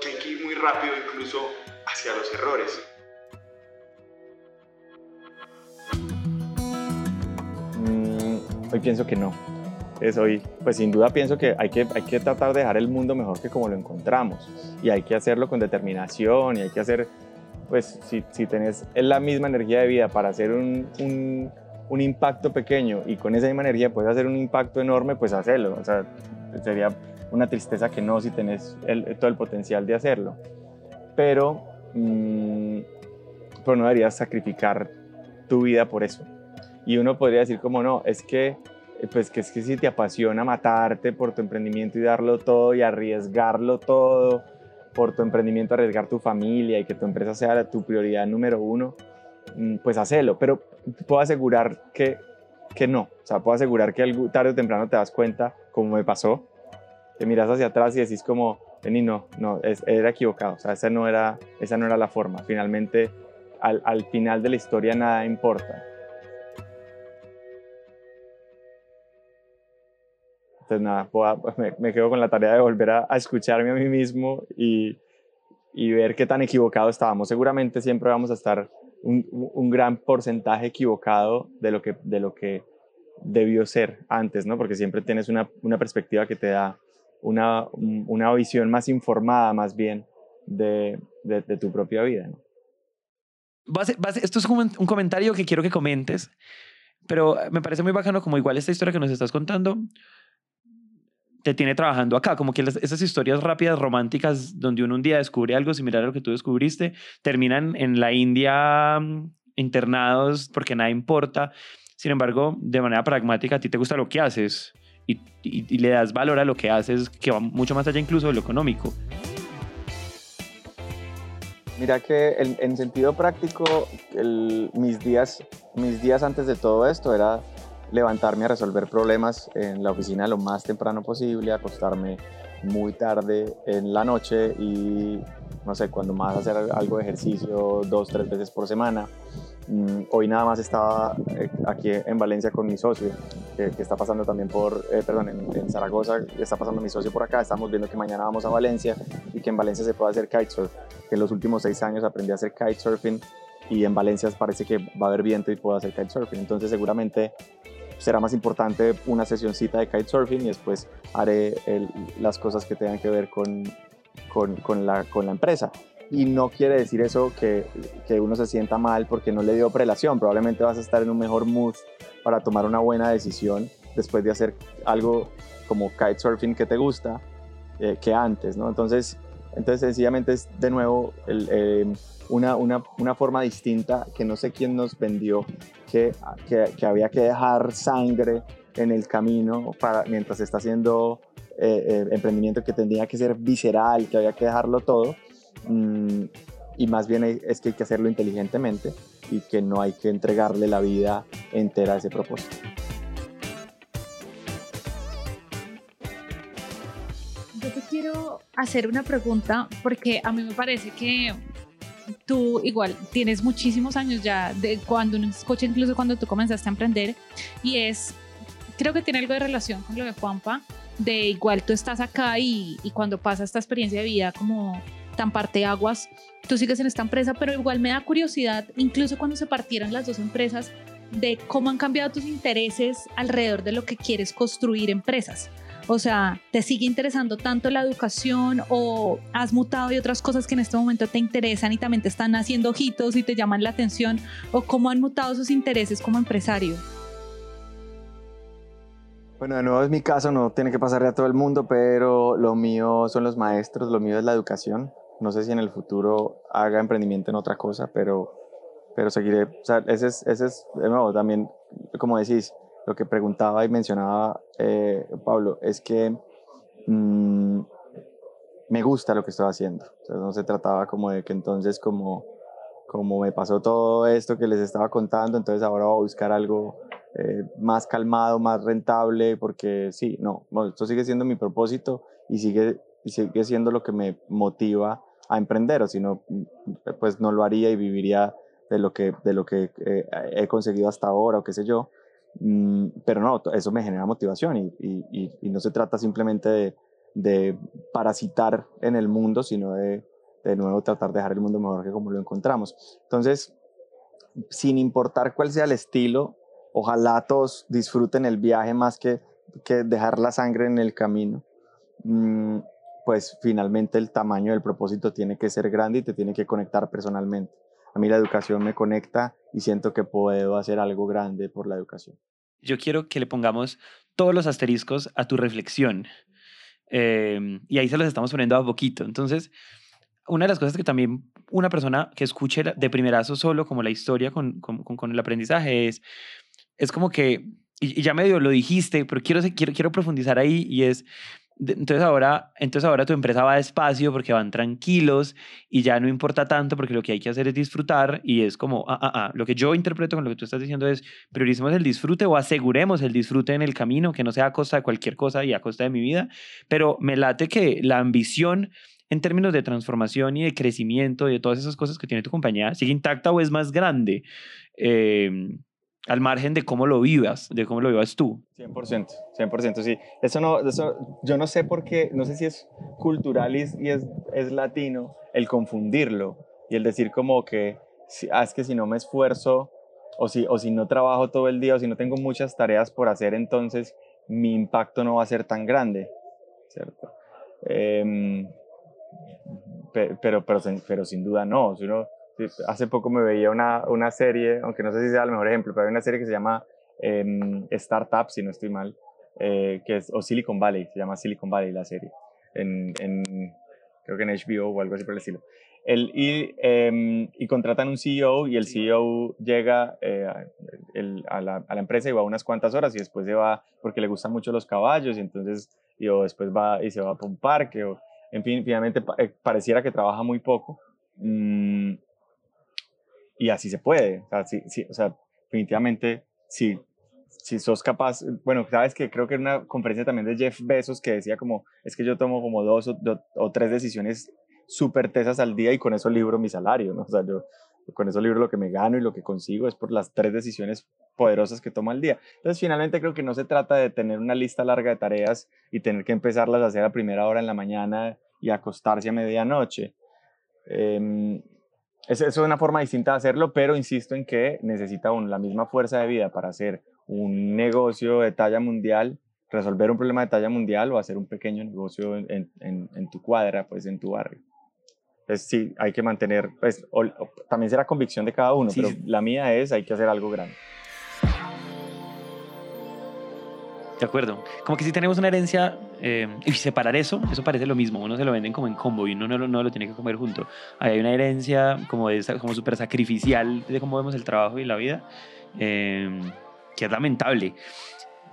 que hay que ir muy rápido incluso hacia los errores. Hoy pienso que no. Es hoy, pues sin duda pienso que hay, que hay que tratar de dejar el mundo mejor que como lo encontramos. Y hay que hacerlo con determinación y hay que hacer, pues si, si tenés la misma energía de vida para hacer un, un, un, impacto pequeño y con esa misma energía puedes hacer un impacto enorme, pues hacelo. O sea, sería una tristeza que no si tenés el, todo el potencial de hacerlo. Pero, mmm, pero no deberías sacrificar tu vida por eso. Y uno podría decir como no, es que pues que es que si te apasiona matarte por tu emprendimiento y darlo todo y arriesgarlo todo por tu emprendimiento, arriesgar tu familia y que tu empresa sea tu prioridad número uno, mm, pues hacelo. Pero puedo asegurar que, que no. O sea, puedo asegurar que tarde o temprano te das cuenta, como me pasó, que miras hacia atrás y decís como, vení, no, no, era equivocado. O sea, esa no era, esa no era la forma. Finalmente, al, al final de la historia nada importa. Entonces, nada, me, quedo con la tarea de volver a, escucharme a mí mismo y, y, ver qué tan equivocado estábamos. Seguramente siempre vamos a estar un, un, gran porcentaje equivocado de lo que, de lo que debió ser antes, ¿no? Porque siempre tienes una, una perspectiva que te da una, una, visión más informada, más bien, de, de, tu propia vida, ¿no? esto es un, un comentario que quiero que comentes, pero me parece muy bacano como igual esta historia que nos estás contando te tiene trabajando acá, como que esas historias rápidas, románticas, donde uno un día descubre algo similar a lo que tú descubriste, terminan en la India mm, internados porque nada importa. Sin embargo, de manera pragmática, a ti te gusta lo que haces y, y, le das valor a lo que haces, que va mucho más allá incluso de lo económico. Mira que en, sentido práctico, mis, días, mis días antes de todo esto era levantarme a resolver problemas en la oficina lo más temprano posible, acostarme muy tarde en la noche y no sé, cuando más hacer algo de ejercicio dos, tres veces por semana. Mm, hoy nada más estaba eh, aquí en Valencia con mi socio, que, está pasando también por, eh, perdón, en, Zaragoza, está pasando mi socio por acá. Estamos viendo que mañana vamos a Valencia y que en Valencia se puede hacer kitesurf. Que en los últimos seis años aprendí a hacer kitesurfing y en Valencia parece que va a haber viento y puedo hacer kitesurfing. Entonces seguramente será más importante una sesioncita de kitesurfing y después haré las cosas que tengan que ver con, con, con, la, con la empresa. Y no quiere decir eso que, que, uno se sienta mal porque no le dio prelación. Probablemente vas a estar en un mejor mood para tomar una buena decisión después de hacer algo como kitesurfing que te gusta eh, que antes, ¿no? Entonces, entonces sencillamente es de nuevo eh, una, una, una, forma distinta que no sé quién nos vendió, que, que, había que dejar sangre en el camino para, mientras está haciendo eh, eh, emprendimiento que tendría que ser visceral, que había que dejarlo todo. Mm, y más bien es que hay que hacerlo inteligentemente y que no hay que entregarle la vida entera a ese propósito. Hacer una pregunta porque a mí me parece que tú igual tienes muchísimos años ya de cuando uno escucha incluso cuando tú comenzaste a emprender y es, creo que tiene algo de relación con lo de Juanpa, de igual tú estás acá y, y cuando pasa esta experiencia de vida como tan parte aguas, tú sigues en esta empresa, pero igual me da curiosidad, incluso cuando se partieron las dos empresas, de cómo han cambiado tus intereses alrededor de lo que quieres construir empresas. O sea, ¿te sigue interesando tanto la educación o has mutado y otras cosas que en este momento te interesan y también te están haciendo ojitos y te llaman la atención? ¿O cómo han mutado sus intereses como empresario? Bueno, de nuevo es mi caso, no tiene que pasarle a todo el mundo, pero lo mío son los maestros, lo mío es la educación. No sé si en el futuro haga emprendimiento en otra cosa, pero, pero seguiré. O sea, ese es, ese es, de nuevo, también, como decís, lo que preguntaba y mencionaba eh, Pablo es que mm, me gusta lo que estoy haciendo. no se trataba como de que entonces como, como me pasó todo esto que les estaba contando, entonces ahora voy a buscar algo eh, más calmado, más rentable, porque sí, no, esto sigue siendo mi propósito y sigue, y sigue siendo lo que me motiva a emprender, o si no, pues no lo haría y viviría de lo que, de lo que eh, he conseguido hasta ahora o qué sé yo. Mm, pero no, eso me genera motivación y, no se trata simplemente de, de, parasitar en el mundo, sino de de nuevo tratar de dejar el mundo mejor que como lo encontramos. Entonces, sin importar cuál sea el estilo, ojalá todos disfruten el viaje más que, que dejar la sangre en el camino. Mm, pues finalmente el tamaño del propósito tiene que ser grande y te tiene que conectar personalmente. A mí la educación me conecta y siento que puedo hacer algo grande por la educación. Yo quiero que le pongamos todos los asteriscos a tu reflexión. Em, y ahí se los estamos poniendo a poquito. Entonces, una de las cosas que también una persona que escuche de primerazo solo como la historia con, con, el aprendizaje es, es como que y, ya medio lo dijiste, pero quiero, quiero, quiero profundizar ahí y es, entonces ahora, entonces ahora tu empresa va despacio porque van tranquilos y ya no importa tanto porque lo que hay que hacer es disfrutar y es como, ah, ah, ah, lo que yo interpreto con lo que tú estás diciendo es prioricemos el disfrute o aseguremos el disfrute en el camino, que no sea a costa de cualquier cosa y a costa de mi vida, pero me late que la ambición en términos de transformación y de crecimiento y de todas esas cosas que tiene tu compañía sigue intacta o es más grande, eh, al margen de cómo lo vivas, de cómo lo vivas tú. 100%, 100%, sí. Eso no, eso, yo no sé por qué, no sé si es cultural y es, es, latino el confundirlo y el decir como que si, ah, es que si no me esfuerzo o si, o si no trabajo todo el día o si no tengo muchas tareas por hacer, entonces mi impacto no va a ser tan grande, ¿cierto? Em, pe- pero, pero, sin- pero sin duda no. Si uno- hace poco me veía una, una serie, aunque no sé si sea el mejor ejemplo, pero hay una serie que se llama em, Startup, si no estoy mal, eh, que es, o Silicon Valley, se llama Silicon Valley la serie, en, creo que en HBO o algo así por el estilo. El, y, em, contratan un CEO y el CEO llega eh, a- a, la, a la empresa y va unas cuantas horas y después se va porque le gustan mucho los caballos y entonces y, o después va y se va para un parque o en fin, finalmente eh, pareciera que trabaja muy poco. Mm, y así se puede. O sea, sí, sí, o sea definitivamente, si, si sos capaz, bueno, sabes que creo que era una conferencia también de Jeff Bezos que decía como, es que yo tomo como dos o, tres decisiones súper tesas al día y con eso libro mi salario, ¿no? O sea, yo con eso libro lo que me gano y lo que consigo es por las tres decisiones poderosas que tomo al día. Entonces, finalmente creo que no se trata de tener una lista larga de tareas y tener que empezarlas a hacer a primera hora en la mañana y acostarse a medianoche. Em, es, es una forma distinta de hacerlo, pero insisto en que necesita uno la misma fuerza de vida para hacer un negocio de talla mundial, resolver un problema de talla mundial o hacer un pequeño negocio en, en- en tu cuadra, pues en tu barrio. Entonces sí, hay que mantener, pues o- o- también será convicción de cada uno, Sí, pero sí. la mía es hay que hacer algo grande. De acuerdo. Como que si tenemos una herencia eh, y separar eso, eso parece lo mismo. Uno se lo venden como en combo y uno no lo, no lo tiene que comer junto. Ahí hay una herencia como, como súper sacrificial de cómo vemos el trabajo y la vida, eh, que es lamentable.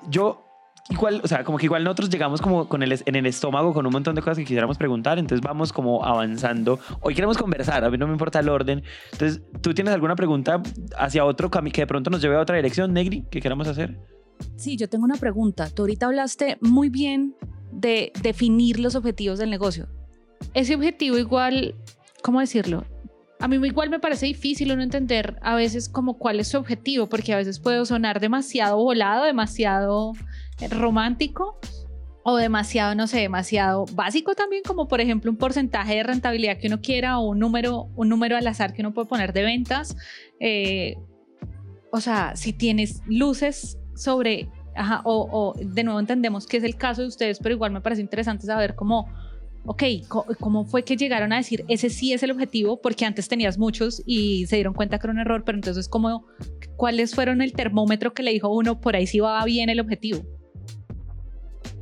Yo, igual, o sea, como que igual nosotros llegamos como con el, en el estómago con un montón de cosas que quisiéramos preguntar, entonces vamos como avanzando. Hoy queremos conversar, a mí no me importa el orden. Entonces, ¿tú tienes alguna pregunta hacia otro camino que de pronto nos lleve a otra dirección, Negri, que queramos hacer? Sí, yo tengo una pregunta. Tú ahorita hablaste muy bien de definir los objetivos del negocio. Ese objetivo igual, ¿cómo decirlo? A mí igual me parece difícil uno entender a veces como cuál es su objetivo, porque a veces puede sonar demasiado volado, demasiado romántico o demasiado, no sé, demasiado básico también, como por ejemplo un porcentaje de rentabilidad que uno quiera o un número, un número al azar que uno puede poner de ventas. Eh, o sea, si tienes luces sobre, o, de nuevo entendemos que es el caso de ustedes, pero igual me parece interesante saber cómo, ok, cómo fue que llegaron a decir, ese sí es el objetivo, porque antes tenías muchos y se dieron cuenta que era un error, pero entonces, ¿cómo, ¿cuáles fueron el termómetro que le dijo uno, por ahí sí va bien el objetivo?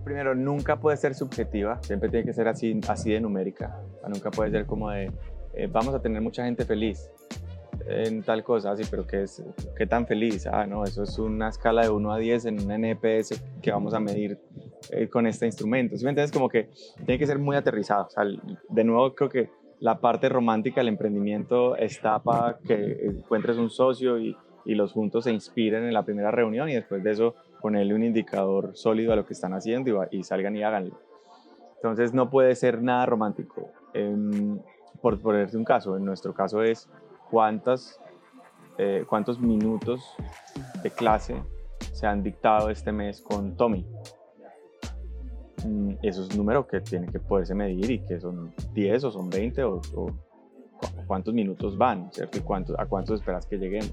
Primero, nunca puede ser subjetiva, siempre tiene que ser así, así de numérica. Nunca puede ser como de, eh, vamos a tener mucha gente feliz en tal cosa, así, pero ¿qué, es, ¿qué tan feliz? Ah, no, eso es una escala de 1 a 10 en un NPS que vamos a medir eh, con este instrumento. ¿Sí me entiendes? Como que tiene que ser muy aterrizado. O sea, de nuevo, creo que la parte romántica del emprendimiento está para que encuentres un socio y, y los juntos se inspiren en la primera reunión y después de eso ponerle un indicador sólido a lo que están haciendo y, y salgan y háganlo. Entonces no puede ser nada romántico. Em, por ponerte un caso, en nuestro caso es cuántas, eh, cuántos minutos de clase se han dictado este mes con Tommy. Mm, Eso es un número que tiene que poderse medir y que son 10 o son 20 o, o cu- cuántos minutos van, ¿cierto? A cuántos esperas que lleguemos.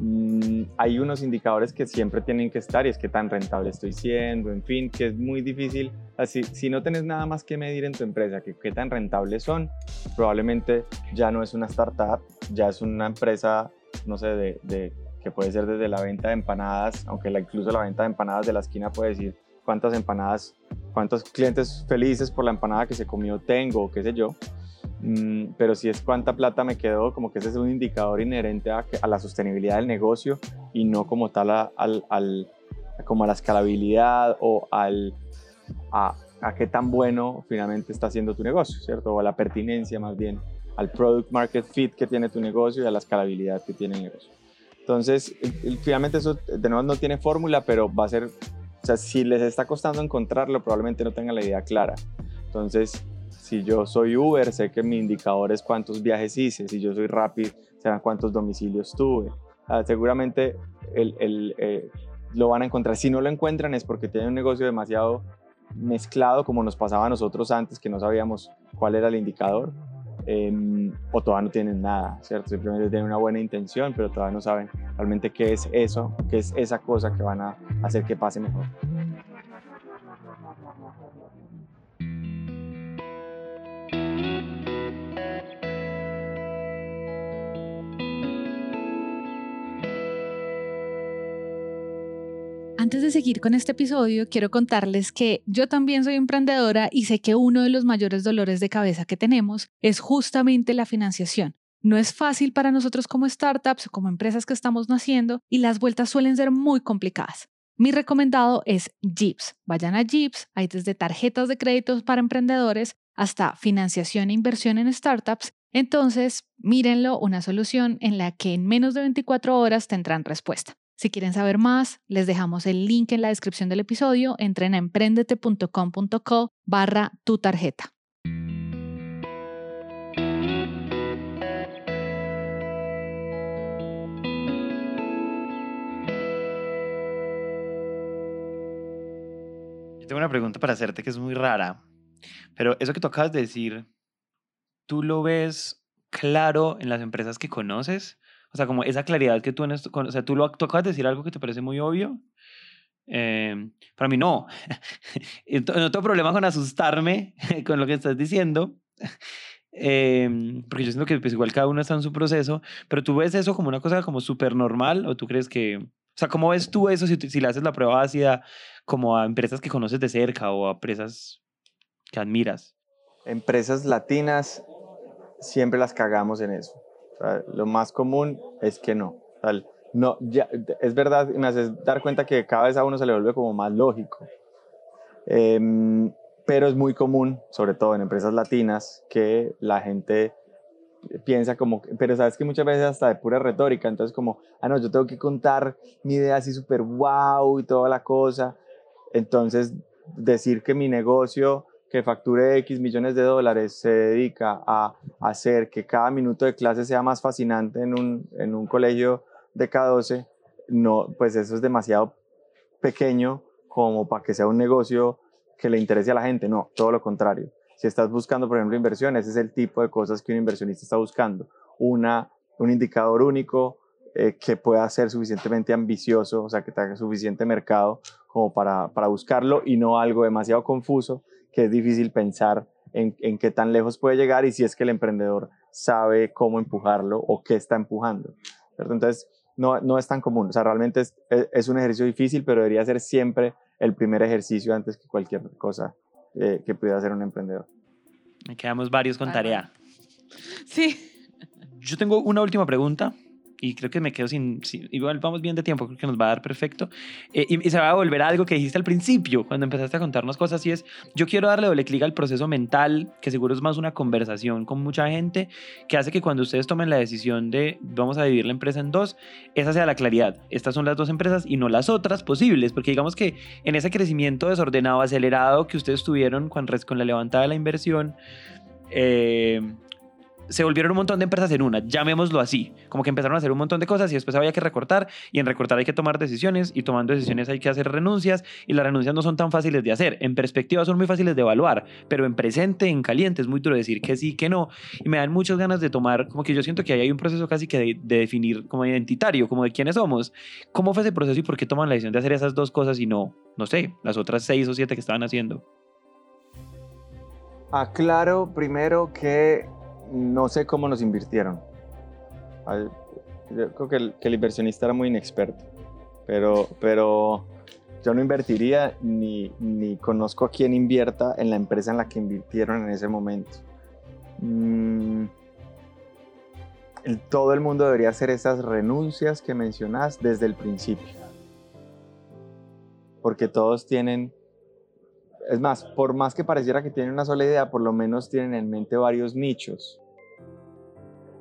Mm, hay unos indicadores que siempre tienen que estar y es qué tan rentable estoy siendo, en fin, que es muy difícil. Así, si no tenés nada más que medir en tu empresa, que qué tan rentables son, probablemente ya no es una startup, ya es una empresa, no sé, de, de- que puede ser desde la venta de empanadas, aunque incluso la venta de empanadas de la esquina puede decir cuántas empanadas, cuántos clientes felices por la empanada que se comió tengo, qué sé yo. Mm, pero si es cuánta plata me quedó, como que ese es un indicador inherente a, a la sostenibilidad del negocio y no como tal a, al- al- como a la escalabilidad o al, a, a qué tan bueno finalmente está haciendo tu negocio, ¿cierto? O a la pertinencia más bien, al product market fit que tiene tu negocio y a la escalabilidad que tiene el negocio. Entonces, finalmente eso de nuevo no tiene fórmula, pero va a ser, o sea, si les está costando encontrarlo, probablemente no tengan la idea clara. Entonces, si yo soy Uber, sé que mi indicador es cuántos viajes hice, si yo soy Rapid, serán cuántos domicilios tuve. seguramente el, el, eh, lo van a encontrar. Si no lo encuentran es porque tienen un negocio demasiado mezclado como nos pasaba a nosotros antes, que no sabíamos cuál era el indicador, em, o todavía no tienen nada, ¿cierto? Simplemente tienen una buena intención, pero todavía no saben realmente qué es eso, qué es esa cosa que van a hacer que pase mejor. Antes de seguir con este episodio, quiero contarles que yo también soy emprendedora y sé que uno de los mayores dolores de cabeza que tenemos es justamente la financiación. No es fácil para nosotros como startups o como empresas que estamos naciendo y las vueltas suelen ser muy complicadas. Mi recomendado es Jeeps. Vayan a Jeeps, hay desde tarjetas de créditos para emprendedores hasta financiación e inversión en startups. Entonces, mírenlo, una solución en la que en menos de 24 horas tendrán respuesta. Si quieren saber más, les dejamos el link en la descripción del episodio. Entren a emprendete.com.co barra tu tarjeta. Yo tengo una pregunta para hacerte que es muy rara, pero eso que tú acabas de decir, ¿tú lo ves claro en las empresas que conoces? O sea, como esa claridad que tú en esto, o sea, tú, lo, acabas de decir algo que te parece muy obvio. Eh, para mí no. <laughs> no tengo problema con asustarme <laughs> con lo que estás diciendo. Eh, porque yo siento que pues, igual cada uno está en su proceso, pero tú ves eso como una cosa como súper normal o tú crees que, o sea, ¿cómo ves tú eso si, si le haces la prueba ácida como a empresas que conoces de cerca o a empresas que admiras? Empresas latinas siempre las cagamos en eso lo más común es que no. no ya, es verdad, me haces dar cuenta que cada vez a uno se le vuelve como más lógico. Em, pero es muy común, sobre todo en empresas latinas, que la gente piensa como, pero sabes que muchas veces hasta de pura retórica, entonces como, ah, no, yo tengo que contar mi idea así súper wow y toda la cosa. Entonces, decir que mi negocio que facture X millones de dólares se dedica a hacer que cada minuto de clase sea más fascinante en un, en un colegio de K12, no, pues eso es demasiado pequeño como para que sea un negocio que le interese a la gente. No, todo lo contrario. Si estás buscando, por ejemplo, inversión, ese es el tipo de cosas que un inversionista está buscando. Una, un indicador único eh, que pueda ser suficientemente ambicioso, o sea, que tenga suficiente mercado como para, para buscarlo y no algo demasiado confuso que es difícil pensar en, en, qué tan lejos puede llegar y si es que el emprendedor sabe cómo empujarlo o qué está empujando. Entonces, no, no es tan común. O sea, realmente es, es, un ejercicio difícil, pero debería ser siempre el primer ejercicio antes que cualquier cosa eh, que pudiera hacer un emprendedor. Me quedamos varios con tarea. Sí. Yo tengo una última pregunta y creo que me quedo sin, igual vamos bien de tiempo, creo que nos va a dar perfecto. Eh, y, se va a volver a algo que dijiste al principio, cuando empezaste a contarnos cosas, y es, yo quiero darle doble clic al proceso mental, que seguro es más una conversación con mucha gente, que hace que cuando ustedes tomen la decisión de vamos a dividir la empresa en dos, esa sea la claridad. Estas son las dos empresas y no las otras posibles, porque digamos que en ese crecimiento desordenado, acelerado que ustedes tuvieron con, con la levantada de la inversión, eh, se volvieron un montón de empresas en una, llamémoslo así, como que empezaron a hacer un montón de cosas y después había que recortar y en recortar hay que tomar decisiones y tomando decisiones hay que hacer renuncias y las renuncias no son tan fáciles de hacer, en perspectiva son muy fáciles de evaluar, pero en presente, en caliente es muy duro decir que sí, que no. Y me dan muchas ganas de tomar, como que yo siento que ahí hay un proceso casi que de, definir como identitario, como de quiénes somos, cómo fue ese proceso y por qué toman la decisión de hacer esas dos cosas y no, no sé, las otras seis o siete que estaban haciendo. Aclaro primero que no sé cómo nos invirtieron. Yo creo que el, inversionista era muy inexperto, pero, pero yo no invertiría ni, ni, conozco a quién invierta en la empresa en la que invirtieron en ese momento. Mm, todo el mundo debería hacer esas renuncias que mencionas desde el principio. porque todos tienen, es más, por más que pareciera que tienen una sola idea, por lo menos tienen en mente varios nichos.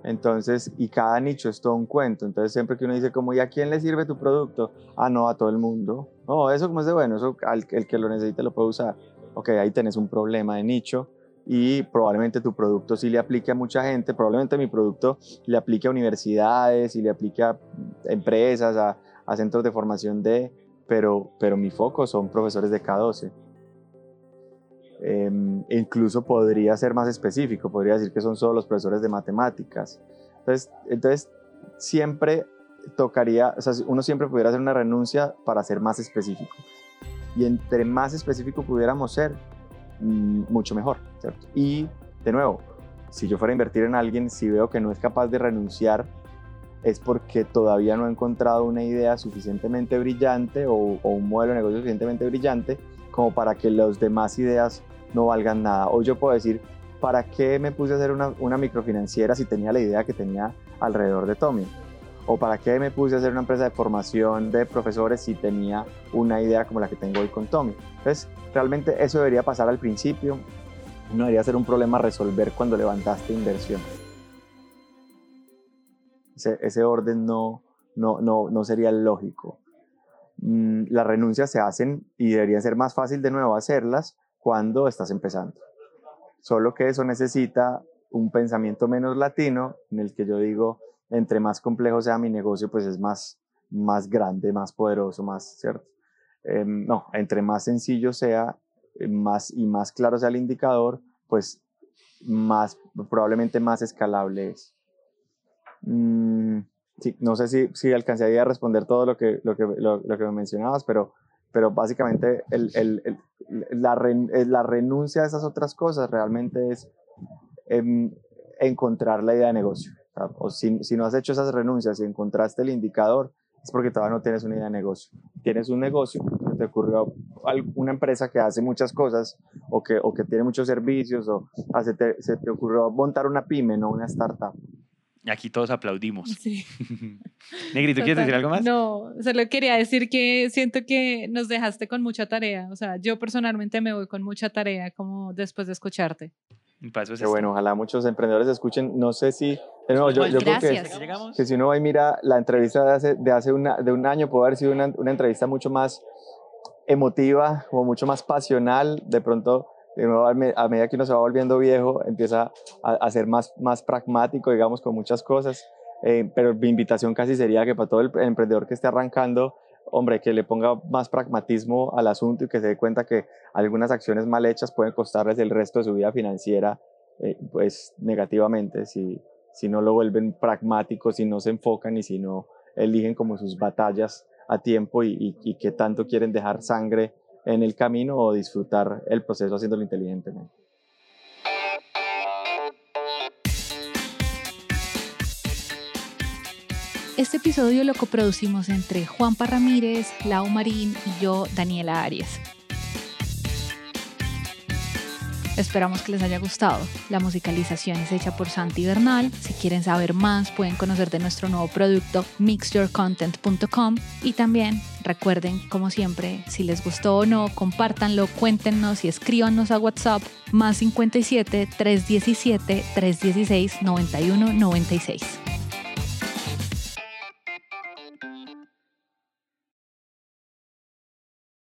Entonces, y cada nicho es todo un cuento. Entonces, siempre que uno dice como, ¿y a quién le sirve tu producto? Ah, no, a todo el mundo. No, eso como es de bueno, eso al, el que lo necesite lo puede usar. Ok, ahí tenés un problema de nicho y probablemente tu producto sí le aplique a mucha gente, probablemente mi producto le aplique a universidades y le aplique a empresas, a, centros de formación de, pero, pero mi foco son profesores de K12. Em, incluso podría ser más específico, podría decir que son solo los profesores de matemáticas. Entonces, entonces siempre tocaría, o sea, uno siempre pudiera hacer una renuncia para ser más específico. Y entre más específico pudiéramos ser, mm, mucho mejor. Y de nuevo, si yo fuera a invertir en alguien, si veo que no es capaz de renunciar, es porque todavía no ha encontrado una idea suficientemente brillante o, o un modelo de negocio suficientemente brillante como para que las demás ideas no valgan nada. O yo puedo decir, ¿para qué me puse a hacer una, una microfinanciera si tenía la idea que tenía alrededor de Tommy? ¿O para qué me puse a hacer una empresa de formación de profesores si tenía una idea como la que tengo hoy con Tommy? Entonces, realmente eso debería pasar al principio, no debería ser un problema resolver cuando levantaste inversión. Ese, ese orden no, no, no, no sería lógico. Mm, las renuncias se hacen y debería ser más fácil de nuevo hacerlas cuando estás empezando. Solo que eso necesita un pensamiento menos latino en el que yo digo, entre más complejo sea mi negocio, pues es más, más grande, más poderoso, más, ¿cierto? Em, no, entre más sencillo sea eh, más, y más claro sea el indicador, pues más, probablemente más escalable es. Mm, sí, no sé si, si alcanzaría a responder todo lo que, lo que, lo, que me mencionabas, pero, pero básicamente el, el, la, la, renuncia a esas otras cosas realmente es em, encontrar la idea de negocio. O si, si, no has hecho esas renuncias y encontraste el indicador, es porque todavía no tienes una idea de negocio. Tienes un negocio, te ocurrió una empresa que hace muchas cosas o que, o que tiene muchos servicios o hace te, se te ocurrió montar una pyme, no una startup. Aquí todos aplaudimos. Sí. <laughs> Negrito, ¿quieres decir algo más? No, solo quería decir que siento que nos dejaste con mucha tarea. O sea, yo personalmente me voy con mucha tarea como después de escucharte. Paso es bueno, ojalá muchos emprendedores escuchen. No sé si. yo, yo creo que, que, si uno va y mira la entrevista de hace, de hace una, de un año, puede haber sido una, una entrevista mucho más emotiva, como mucho más pasional. De pronto a medida que uno se va volviendo viejo, empieza a, ser más, más pragmático, digamos, con muchas cosas. Eh, pero mi invitación casi sería que para todo el emprendedor que esté arrancando, hombre, que le ponga más pragmatismo al asunto y que se dé cuenta que algunas acciones mal hechas pueden costarles el resto de su vida financiera, eh, pues negativamente, si, si no lo vuelven pragmáticos, si no se enfocan y si no eligen como sus batallas a tiempo y, y, y que tanto quieren dejar sangre en el camino o disfrutar el proceso haciéndolo inteligentemente. Este episodio lo coproducimos entre Juan Ramírez, Lau Marín y yo, Daniela Arias. Esperamos que les haya gustado. La musicalización es hecha por Santi Bernal. Si quieren saber más, pueden conocer de nuestro nuevo producto mixyourcontent.com y también recuerden, como siempre, si les gustó o no, compártanlo, cuéntenos y escríbanos a WhatsApp más 57 317 316 9196.